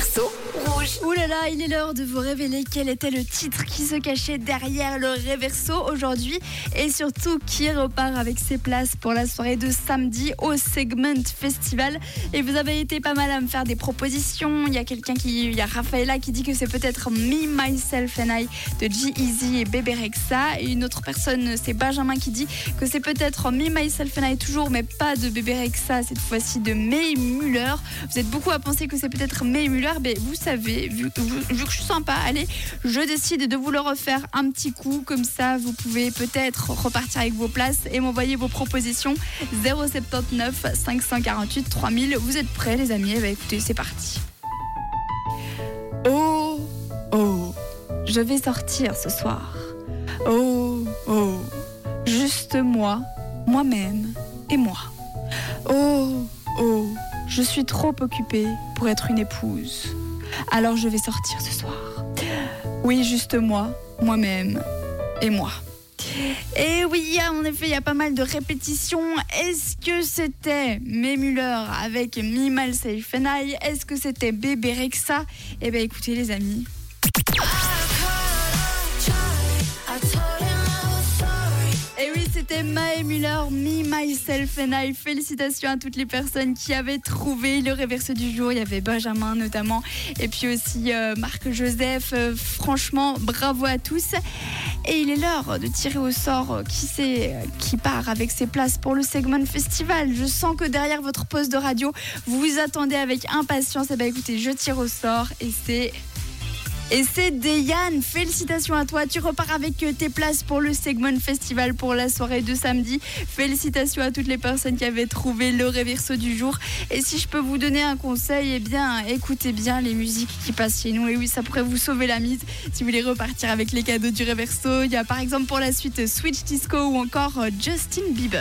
Réverso, rouge. Ouh là là, il est l'heure de vous révéler quel était le titre qui se cachait derrière le Réverso aujourd'hui et surtout qui repart avec ses places pour la soirée de samedi au Segment Festival. Et vous avez été pas mal à me faire des propositions. Il y a quelqu'un qui, il y a Rafaela qui dit que c'est peut-être Me, Myself and I de G-Eazy et Bébé Rexa. Et une autre personne, c'est Benjamin qui dit que c'est peut-être Me, Myself and I toujours, mais pas de Bébé Rexa, cette fois-ci de May Muller. Vous êtes beaucoup à penser que c'est peut-être May Muller, mais vous savez, vu, vu- que je suis sympa, allez, je décide de vous le refaire un petit coup, comme ça vous pouvez peut-être repartir avec vos places et m'envoyer vos propositions 079 548 3000. Vous êtes prêts les amis? Eh ben, écoutez, c'est parti. Oh, oh, je vais sortir ce soir. Oh, oh, juste moi, moi-même et moi. Oh, oh, je suis trop occupée pour être une épouse. Alors je vais sortir ce soir. Oui, juste moi, moi-même et moi. Et oui, en effet, il y a pas mal de répétitions. Est-ce que c'était May Muller avec Me, Myself and I Est-ce que c'était Bébé Rexa Eh bien, écoutez, les amis. Mae Muller, Me, Myself and I. Félicitations à toutes les personnes qui avaient trouvé le réverse du jour. Il y avait Benjamin notamment, et puis aussi euh, Marc Joseph. Euh, franchement, bravo à tous. Et il est l'heure de tirer au sort euh, qui c'est qui part avec ses places pour le Segment Festival. Je sens que derrière votre poste de radio, vous vous attendez avec impatience. Et ben écoutez, je tire au sort et c'est et c'est Deyane, félicitations à toi. Tu repars avec euh, tes places pour le Segment Festival pour la soirée de samedi. Félicitations à toutes les personnes qui avaient trouvé le réverso du jour. Et si je peux vous donner un conseil, eh bien, écoutez bien les musiques qui passent chez nous. Et oui, ça pourrait vous sauver la mise si vous voulez repartir avec les cadeaux du réverso. Il y a par exemple pour la suite Switch Disco ou encore euh, Justin Bieber.